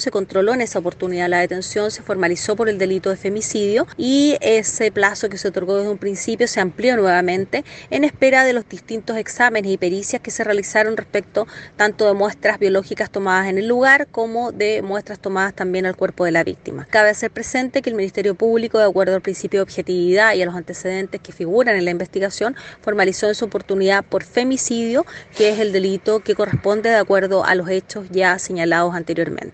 Se controló en esa oportunidad la detención, se formalizó por el delito de femicidio y ese plazo que se otorgó desde un principio se amplió nuevamente en espera de los distintos exámenes y pericias que se realizaron respecto tanto de muestras biológicas tomadas en el lugar como de muestras tomadas también al cuerpo de la víctima. Cabe hacer presente que el Ministerio Público, de acuerdo al principio de objetividad y a los antecedentes que figuran en la investigación, formalizó en su oportunidad por femicidio, que es el delito que corresponde de acuerdo a los hechos ya señalados anteriormente.